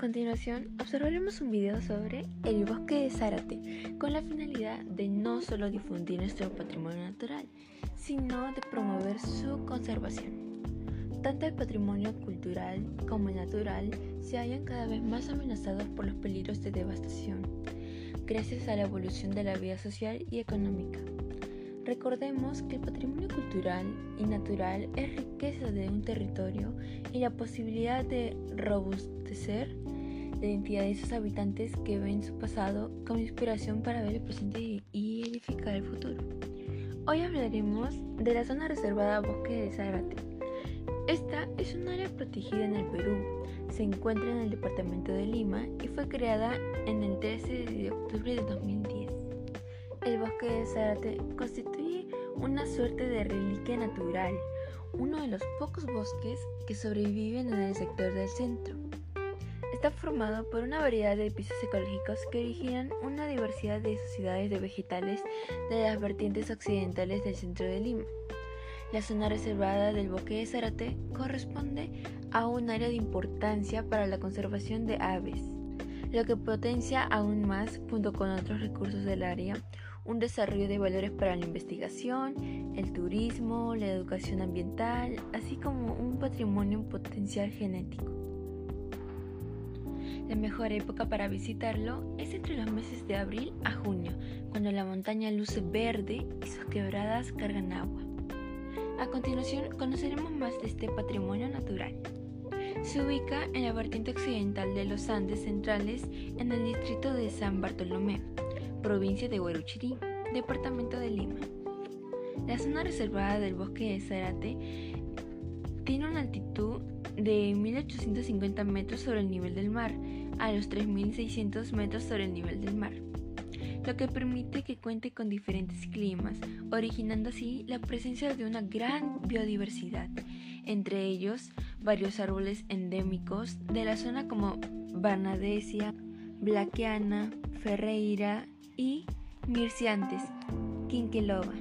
continuación, observaremos un video sobre el bosque de Zárate, con la finalidad de no solo difundir nuestro patrimonio natural, sino de promover su conservación. Tanto el patrimonio cultural como el natural se hallan cada vez más amenazados por los peligros de devastación, gracias a la evolución de la vida social y económica. Recordemos que el patrimonio cultural y natural es riqueza de un territorio y la posibilidad de robustecer identidad de sus habitantes que ven su pasado como inspiración para ver el presente y edificar el futuro. Hoy hablaremos de la zona reservada Bosque de Zárate. Esta es un área protegida en el Perú, se encuentra en el departamento de Lima y fue creada en el 13 de octubre de 2010. El bosque de Zárate constituye una suerte de reliquia natural, uno de los pocos bosques que sobreviven en el sector del centro. Está formado por una variedad de pisos ecológicos que originan una diversidad de sociedades de vegetales de las vertientes occidentales del centro de Lima. La zona reservada del bosque de Zárate corresponde a un área de importancia para la conservación de aves, lo que potencia aún más, junto con otros recursos del área, un desarrollo de valores para la investigación, el turismo, la educación ambiental, así como un patrimonio en potencial genético. La mejor época para visitarlo es entre los meses de abril a junio, cuando la montaña luce verde y sus quebradas cargan agua. A continuación conoceremos más de este patrimonio natural. Se ubica en la vertiente occidental de los Andes centrales en el distrito de San Bartolomé, provincia de Hueruchirí, departamento de Lima. La zona reservada del bosque de Zárate tiene una altitud de 1850 metros sobre el nivel del mar a los 3600 metros sobre el nivel del mar, lo que permite que cuente con diferentes climas, originando así la presencia de una gran biodiversidad, entre ellos varios árboles endémicos de la zona como Barnadesia, Blaqueana, Ferreira y Mirciantes, Quinqueloba.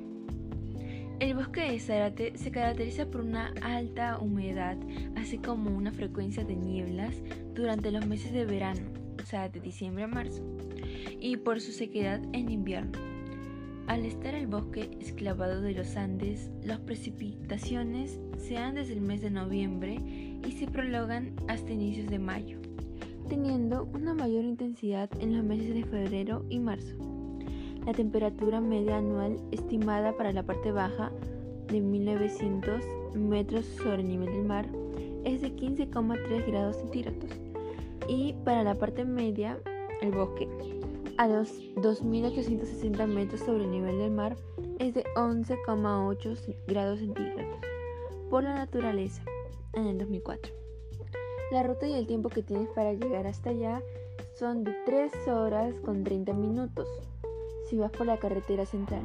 El bosque de Zárate se caracteriza por una alta humedad, así como una frecuencia de nieblas durante los meses de verano, o sea, de diciembre a marzo, y por su sequedad en invierno. Al estar el bosque esclavado de los Andes, las precipitaciones se dan desde el mes de noviembre y se prolongan hasta inicios de mayo, teniendo una mayor intensidad en los meses de febrero y marzo. La temperatura media anual estimada para la parte baja de 1900 metros sobre el nivel del mar es de 15,3 grados centígrados y para la parte media, el bosque, a los 2.860 metros sobre el nivel del mar es de 11,8 grados centígrados por la naturaleza en el 2004. La ruta y el tiempo que tienes para llegar hasta allá son de 3 horas con 30 minutos si vas por la carretera central.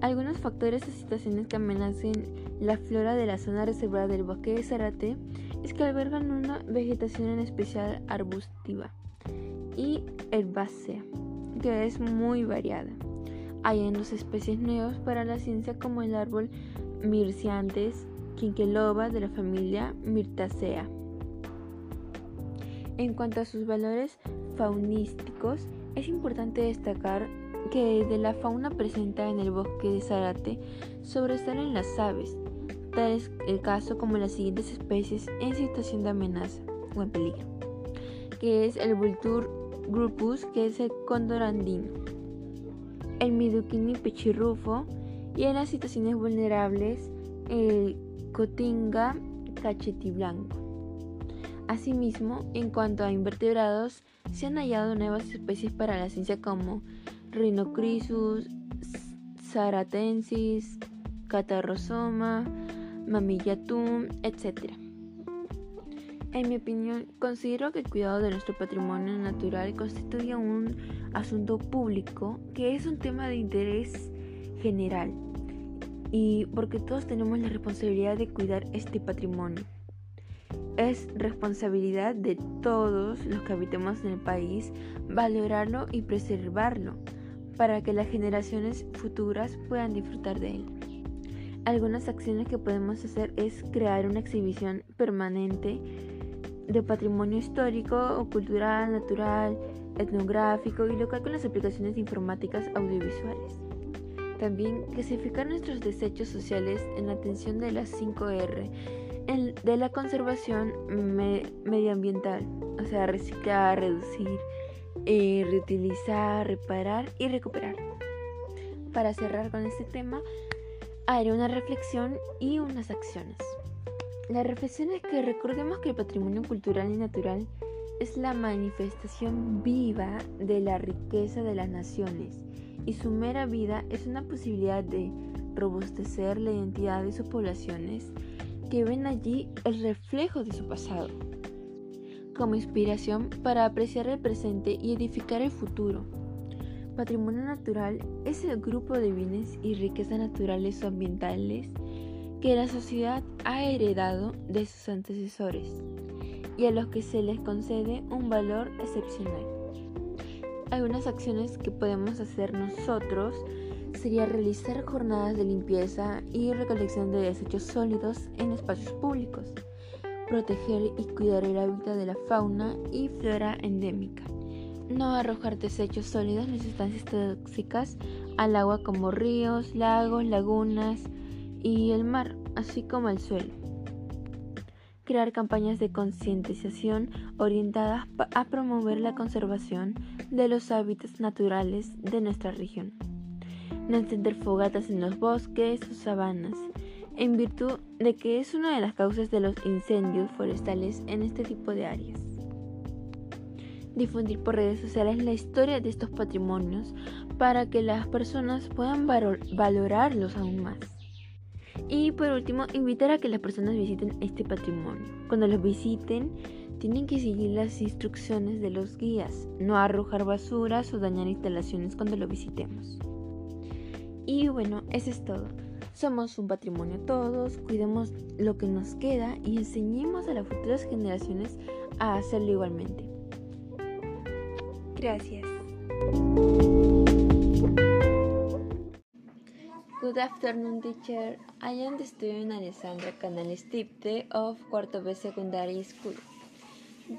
Algunos factores o situaciones que amenacen la flora de la zona reservada del bosque de Zarate es que albergan una vegetación en especial arbustiva y herbácea, que es muy variada. Hay dos especies nuevas para la ciencia como el árbol Mirciantes quinqueloba de la familia Myrtaceae. En cuanto a sus valores faunísticos, es importante destacar que de la fauna presente en el bosque de Zárate sobresalen las aves, tal es el caso como las siguientes especies en situación de amenaza o en peligro, que es el Vultur grupus, que es el cóndor andino, el Miduquini pechirrufo y en las situaciones vulnerables el Cotinga cachetiblanco. Asimismo, en cuanto a invertebrados, se han hallado nuevas especies para la ciencia como Rhinocrisus, Zaratensis, Catarrosoma, Mamillatum, etc. En mi opinión, considero que el cuidado de nuestro patrimonio natural constituye un asunto público que es un tema de interés general y porque todos tenemos la responsabilidad de cuidar este patrimonio. Es responsabilidad de todos los que habitemos en el país valorarlo y preservarlo para que las generaciones futuras puedan disfrutar de él. Algunas acciones que podemos hacer es crear una exhibición permanente de patrimonio histórico o cultural, natural, etnográfico y local con las aplicaciones informáticas audiovisuales. También clasificar nuestros desechos sociales en atención de las 5R, de la conservación medioambiental, o sea, reciclar, reducir, eh, reutilizar, reparar y recuperar. Para cerrar con este tema, haré una reflexión y unas acciones. La reflexión es que recordemos que el patrimonio cultural y natural es la manifestación viva de la riqueza de las naciones y su mera vida es una posibilidad de robustecer la identidad de sus poblaciones que ven allí el reflejo de su pasado, como inspiración para apreciar el presente y edificar el futuro. Patrimonio natural es el grupo de bienes y riquezas naturales o ambientales que la sociedad ha heredado de sus antecesores y a los que se les concede un valor excepcional. Algunas acciones que podemos hacer nosotros sería realizar jornadas de limpieza y recolección de desechos sólidos en espacios públicos, proteger y cuidar el hábitat de la fauna y flora endémica, no arrojar desechos sólidos ni sustancias tóxicas al agua como ríos, lagos, lagunas y el mar, así como al suelo. Crear campañas de concientización orientadas a promover la conservación de los hábitats naturales de nuestra región. No encender fogatas en los bosques o sabanas, en virtud de que es una de las causas de los incendios forestales en este tipo de áreas difundir por redes sociales la historia de estos patrimonios para que las personas puedan valorarlos aún más. Y por último, invitar a que las personas visiten este patrimonio. Cuando los visiten, tienen que seguir las instrucciones de los guías, no arrojar basuras o dañar instalaciones cuando lo visitemos. Y bueno, eso es todo. Somos un patrimonio todos, cuidemos lo que nos queda y enseñemos a las futuras generaciones a hacerlo igualmente. Gracias. Good afternoon, teacher. I am the student Alessandra Canales Tipte of Cuarto B Secondary School.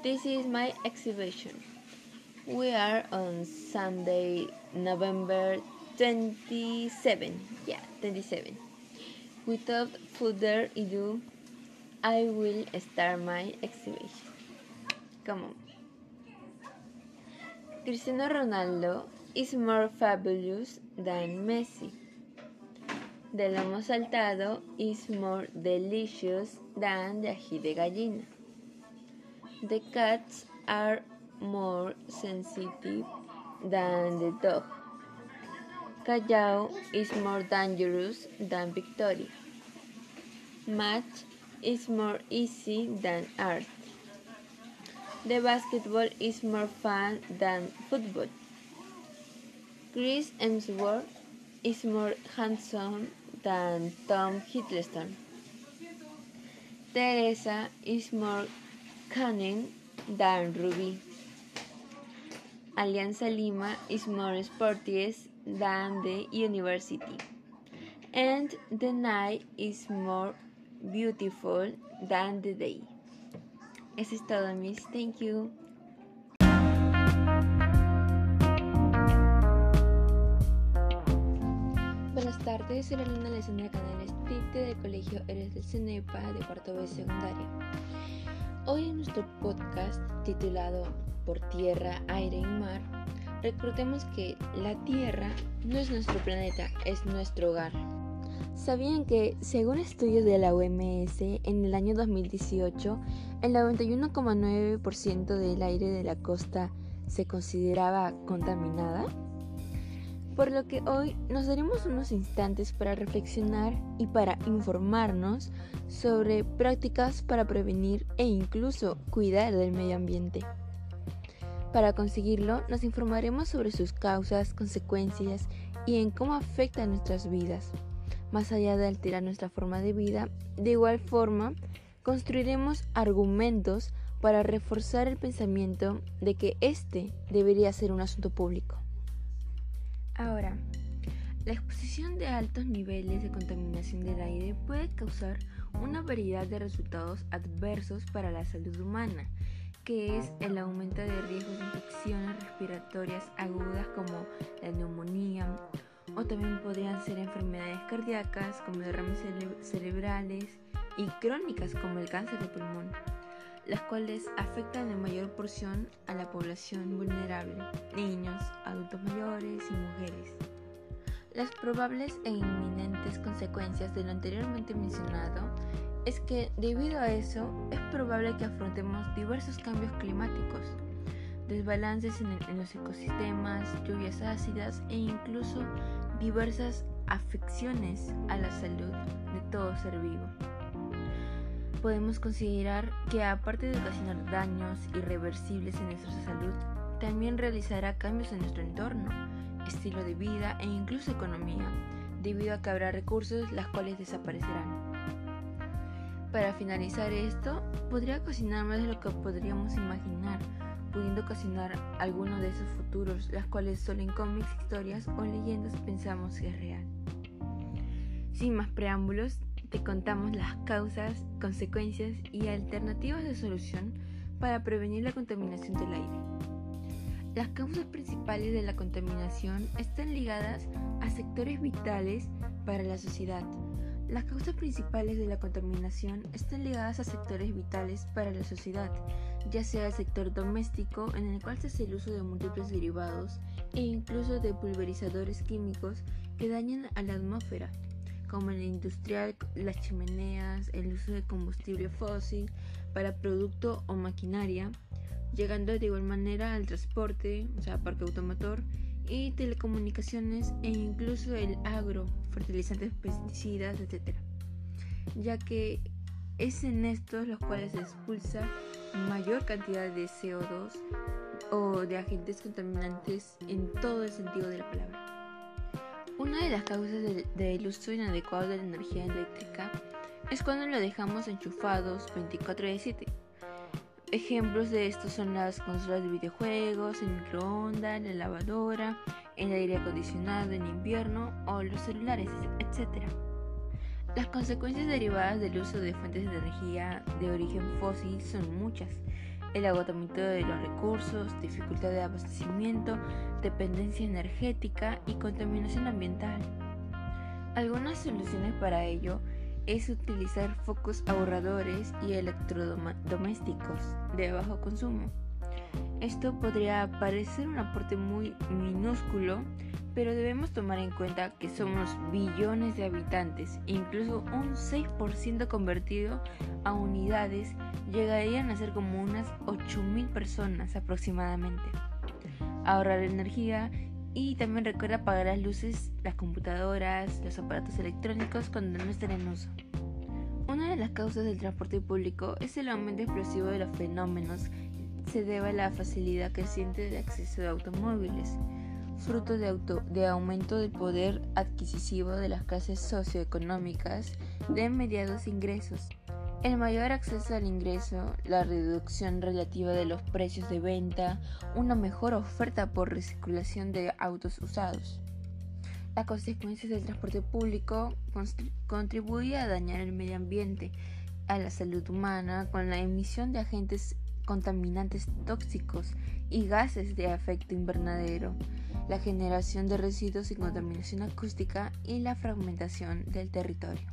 This is my exhibition. We are on Sunday, November 27. Yeah, 27. Without further ado, I will start my exhibition. Come on. Cristiano Ronaldo is more fabulous than Messi. The lomo saltado is more delicious than the ají de gallina. The cats are more sensitive than the dog. Callao is more dangerous than Victoria. Math is more easy than art. The basketball is more fun than football. Chris Hemsworth is more handsome than Tom Hiddleston. Teresa is more cunning than Ruby. Alianza Lima is more sporty than the university. And the night is more beautiful than the day. Eso es todo, Miss. Thank you. Buenas tardes, soy la alumna Alessandra Canales Tite del Colegio Eres del Cenepa de cuarto B secundaria. Hoy en nuestro podcast titulado Por tierra, aire y mar, recordemos que la Tierra no es nuestro planeta, es nuestro hogar. ¿Sabían que, según estudios de la OMS, en el año 2018, el 91,9% del aire de la costa se consideraba contaminada? Por lo que hoy nos daremos unos instantes para reflexionar y para informarnos sobre prácticas para prevenir e incluso cuidar del medio ambiente. Para conseguirlo, nos informaremos sobre sus causas, consecuencias y en cómo afectan nuestras vidas más allá de alterar nuestra forma de vida, de igual forma, construiremos argumentos para reforzar el pensamiento de que este debería ser un asunto público. Ahora, la exposición de altos niveles de contaminación del aire puede causar una variedad de resultados adversos para la salud humana, que es el aumento de riesgos de infecciones respiratorias agudas como la neumonía, o también podrían ser enfermedades cardíacas como derrames cerebrales y crónicas como el cáncer de pulmón, las cuales afectan en mayor porción a la población vulnerable, niños, adultos mayores y mujeres. Las probables e inminentes consecuencias de lo anteriormente mencionado es que debido a eso es probable que afrontemos diversos cambios climáticos, desbalances en, los ecosistemas, lluvias ácidas e incluso diversas afecciones a la salud de todo ser vivo. Podemos considerar que aparte de ocasionar daños irreversibles en nuestra salud, también realizará cambios en nuestro entorno, estilo de vida e incluso economía, debido a que habrá recursos las cuales desaparecerán. Para finalizar esto, podría cocinar más de lo que podríamos imaginar, pudiendo ocasionar alguno de esos futuros, las cuales solo en cómics, historias o leyendas pensamos que es real. Sin más preámbulos, te contamos las causas, consecuencias y alternativas de solución para prevenir la contaminación del aire. Las causas principales de la contaminación están ligadas a sectores vitales para la sociedad, las causas principales de la contaminación están ligadas a sectores vitales para la sociedad, ya sea el sector doméstico, en el cual se hace el uso de múltiples derivados e incluso de pulverizadores químicos que dañan a la atmósfera, como el industrial, las chimeneas, el uso de combustible fósil para producto o maquinaria, llegando de igual manera al transporte, o sea, parque automotor, y telecomunicaciones e incluso el agro, fertilizantes, pesticidas, etc. Ya que es en estos los cuales se expulsa mayor cantidad de CO2 o de agentes contaminantes en todo el sentido de la palabra. Una de las causas del, uso inadecuado de la energía eléctrica es cuando lo dejamos enchufados 24 de 7 Ejemplos de esto son las consolas de videojuegos, el microondas, la lavadora, el aire acondicionado en invierno o los celulares, etc. Las consecuencias derivadas del uso de fuentes de energía de origen fósil son muchas. El agotamiento de los recursos, dificultad de abastecimiento, dependencia energética y contaminación ambiental. Algunas soluciones para ello es utilizar focos ahorradores y electrodomésticos de bajo consumo. Esto podría parecer un aporte muy minúsculo, pero debemos tomar en cuenta que somos billones de habitantes incluso un 6% convertido a unidades llegarían a ser como unas 8.000 personas aproximadamente. Ahorrar energía y también recuerda apagar las luces, las computadoras, los aparatos electrónicos cuando no estén en uso. Una de las causas del transporte público es el aumento explosivo de los fenómenos se debe a la facilidad creciente de acceso de automóviles, fruto de, de aumento del poder adquisitivo de las clases socioeconómicas de mediados ingresos. El mayor acceso al ingreso, la reducción relativa de los precios de venta, una mejor oferta por recirculación de autos usados. Las consecuencias del transporte público contribuye a dañar el medio ambiente, a la salud humana, con la emisión de agentes contaminantes tóxicos y gases de efecto invernadero, la generación de residuos y contaminación acústica y la fragmentación del territorio.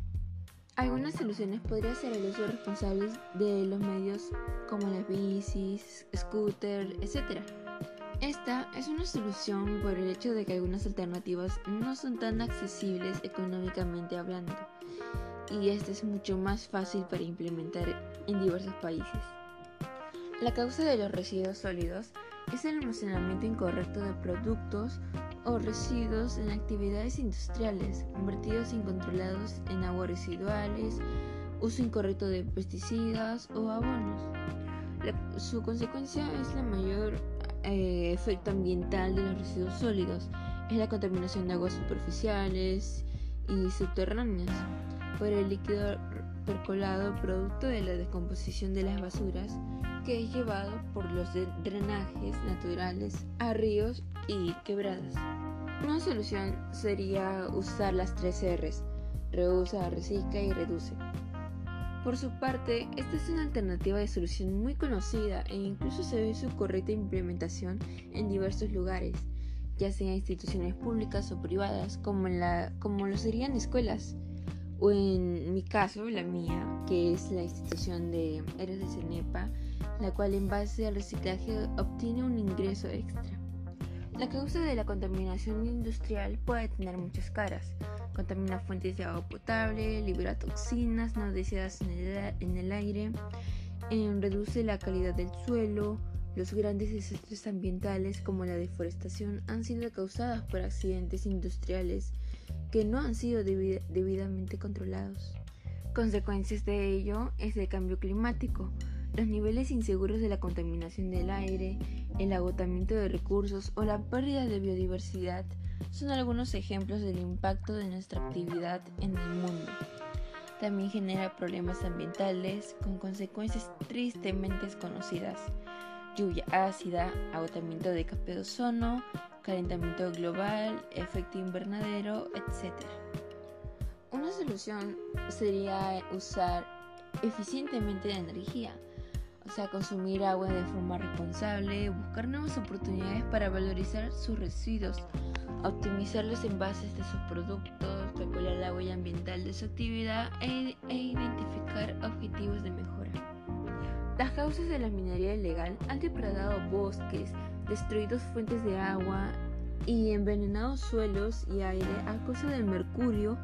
Algunas soluciones podrían ser el uso responsable de los medios como las bicis, scooter, etc. Esta es una solución por el hecho de que algunas alternativas no son tan accesibles económicamente hablando, y esta es mucho más fácil para implementar en diversos países. La causa de los residuos sólidos es el almacenamiento incorrecto de productos o residuos en actividades industriales, vertidos incontrolados en aguas residuales, uso incorrecto de pesticidas o abonos. su consecuencia es la mayor eh, efecto ambiental de los residuos sólidos, es la contaminación de aguas superficiales y subterráneas por el líquido percolado producto de la descomposición de las basuras que es llevado por los drenajes naturales a ríos y quebradas. Una solución sería usar las tres R's, reusa, recicla y reduce. Por su parte, esta es una alternativa de solución muy conocida e incluso se ve su correcta implementación en diversos lugares, ya sea instituciones públicas o privadas, como, la, como lo serían escuelas, o en mi caso, la mía, que es la institución de Eres de Cenepa, la cual en base al reciclaje obtiene un ingreso extra. La causa de la contaminación industrial puede tener muchas caras, contamina fuentes de agua potable, libera toxinas no deseadas en el, aire, em, reduce la calidad del suelo. Los grandes desastres ambientales como la deforestación han sido causadas por accidentes industriales que no han sido debidamente controlados. Consecuencias de ello es el cambio climático, los niveles inseguros de la contaminación del aire, el agotamiento de recursos o la pérdida de biodiversidad son algunos ejemplos del impacto de nuestra actividad en el mundo. También genera problemas ambientales con consecuencias tristemente desconocidas. Lluvia ácida, agotamiento de capa de ozono, calentamiento global, efecto invernadero, etc. Una solución sería usar eficientemente la energía, o sea, consumir agua de forma responsable, buscar nuevas oportunidades para valorizar sus residuos, optimizar los envases de sus productos, calcular la huella ambiental de su actividad e, e, identificar objetivos de mejora. Las causas de la minería ilegal han depredado bosques, destruido fuentes de agua y envenenado suelos y aire a causa del mercurio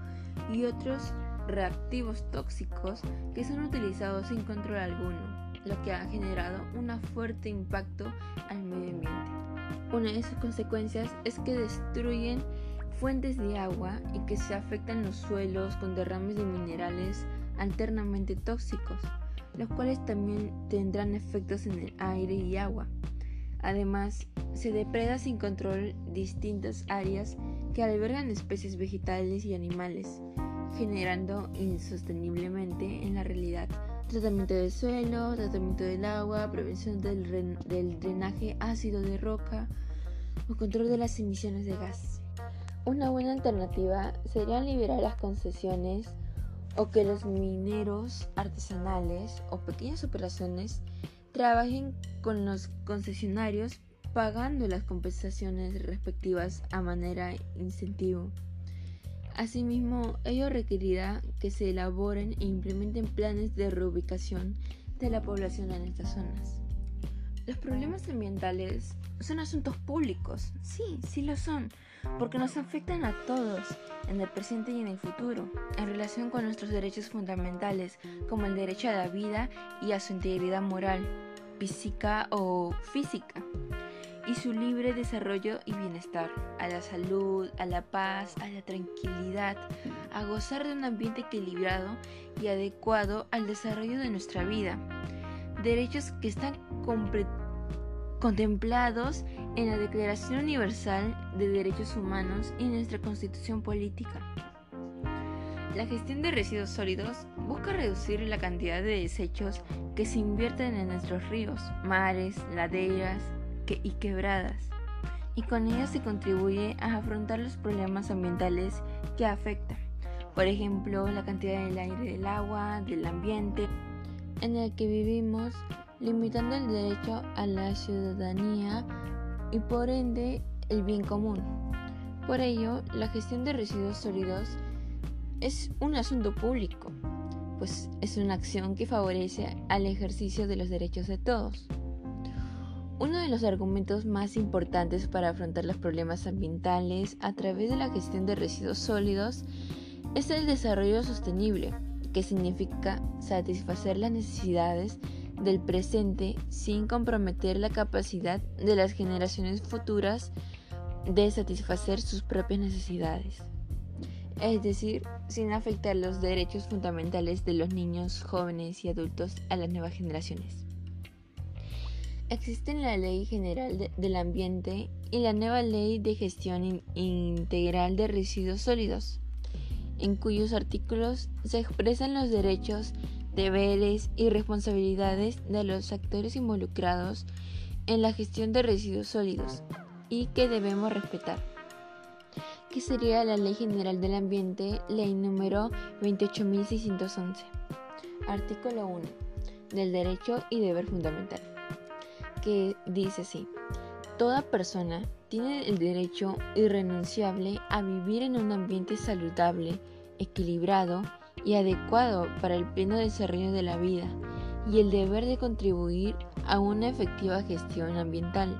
y otros reactivos tóxicos que son utilizados sin control alguno, lo que ha generado un fuerte impacto al medio ambiente. Una de sus consecuencias es que destruyen fuentes de agua y que se afectan los suelos con derrames de minerales alternamente tóxicos, los cuales también tendrán efectos en el aire y agua. Además, se depreda sin control distintas áreas que albergan especies vegetales y animales, generando insosteniblemente en la realidad tratamiento del suelo, tratamiento del agua, prevención del, drenaje ácido de roca o control de las emisiones de gas. Una buena alternativa sería liberar las concesiones o que los mineros artesanales o pequeñas operaciones trabajen con los concesionarios pagando las compensaciones respectivas a manera incentivo. Asimismo, ello requerirá que se elaboren e implementen planes de reubicación de la población en estas zonas. Los problemas ambientales son asuntos públicos, sí, sí lo son, porque nos afectan a todos, en el presente y en el futuro, en relación con nuestros derechos fundamentales, como el derecho a la vida y a su integridad moral, física o física y su libre desarrollo y bienestar, a la salud, a la paz, a la tranquilidad, a gozar de un ambiente equilibrado y adecuado al desarrollo de nuestra vida. Derechos que están contemplados en la Declaración Universal de Derechos Humanos y nuestra Constitución Política. La gestión de residuos sólidos busca reducir la cantidad de desechos que se invierten en nuestros ríos, mares, laderas, y quebradas, y con ellas se contribuye a afrontar los problemas ambientales que afectan, por ejemplo, la cantidad del aire, del agua, del ambiente en el que vivimos, limitando el derecho a la ciudadanía y por ende el bien común. Por ello, la gestión de residuos sólidos es un asunto público, pues es una acción que favorece al ejercicio de los derechos de todos. Uno de los argumentos más importantes para afrontar los problemas ambientales a través de la gestión de residuos sólidos es el desarrollo sostenible, que significa satisfacer las necesidades del presente sin comprometer la capacidad de las generaciones futuras de satisfacer sus propias necesidades. Es decir, sin afectar los derechos fundamentales de los niños, jóvenes y adultos a las nuevas generaciones. Existe la Ley General del Ambiente y la nueva Ley de Gestión Integral de Residuos Sólidos, en cuyos artículos se expresan los derechos, deberes y responsabilidades de los actores involucrados en la gestión de residuos sólidos y que debemos respetar. Que sería la Ley General del Ambiente, ley número 28611. Artículo 1 del derecho y deber fundamental, que dice así, toda persona tiene el derecho irrenunciable a vivir en un ambiente saludable, equilibrado y adecuado para el pleno desarrollo de la vida y el deber de contribuir a una efectiva gestión ambiental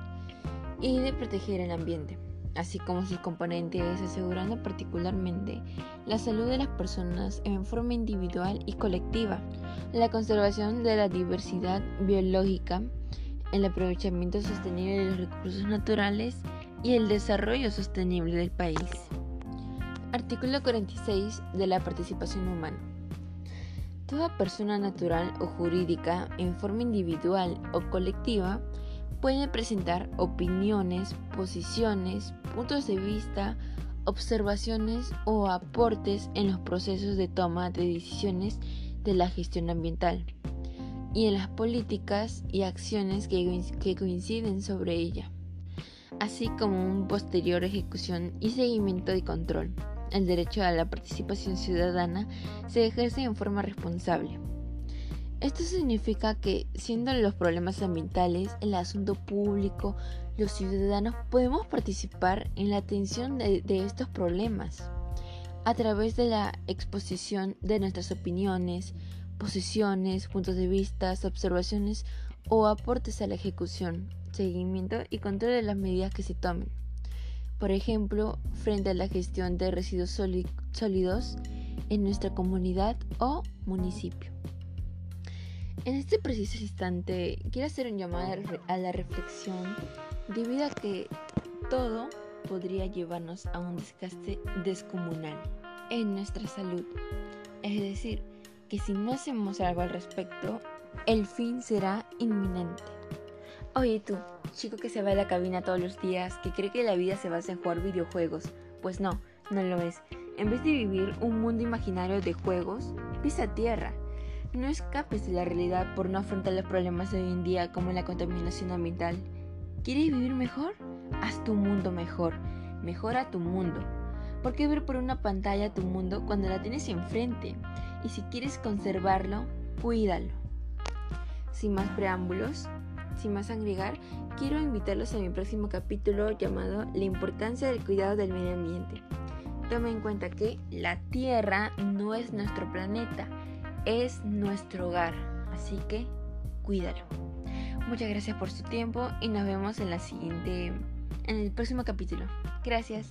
y de proteger el ambiente, así como sus componentes, asegurando particularmente la salud de las personas en forma individual y colectiva, la conservación de la diversidad biológica, el aprovechamiento sostenible de los recursos naturales y el desarrollo sostenible del país. Artículo 46 de la participación humana. Toda persona natural o jurídica, en forma individual o colectiva, puede presentar opiniones, posiciones, puntos de vista, observaciones o aportes en los procesos de toma de decisiones de la gestión ambiental y en las políticas y acciones que, coinciden sobre ella, así como un posterior ejecución y seguimiento y control. El derecho a la participación ciudadana se ejerce en forma responsable. Esto significa que, siendo los problemas ambientales el asunto público, los ciudadanos podemos participar en la atención de, estos problemas a través de la exposición de nuestras opiniones, posiciones, puntos de vista, observaciones o aportes a la ejecución, seguimiento y control de las medidas que se tomen. Por ejemplo, frente a la gestión de residuos sólidos en nuestra comunidad o municipio. En este preciso instante quiero hacer un llamado a la reflexión debido a que todo podría llevarnos a un desgaste descomunal en nuestra salud. Es decir, que si no hacemos algo al respecto, el fin será inminente. Oye tú, chico que se va a la cabina todos los días, que cree que la vida se basa en jugar videojuegos, pues no, no lo es. En vez de vivir un mundo imaginario de juegos, pisa tierra. No escapes de la realidad por no afrontar los problemas de hoy en día como la contaminación ambiental. ¿Quieres vivir mejor? Haz tu mundo mejor. Mejora tu mundo. ¿Por qué ver por una pantalla tu mundo cuando la tienes enfrente? y si quieres conservarlo, cuídalo. Sin más preámbulos, sin más agregar, quiero invitarlos a mi próximo capítulo llamado La importancia del cuidado del medio ambiente. Toma en cuenta que la Tierra no es nuestro planeta, es nuestro hogar, así que cuídalo. Muchas gracias por su tiempo y nos vemos en la siguiente en el próximo capítulo. Gracias.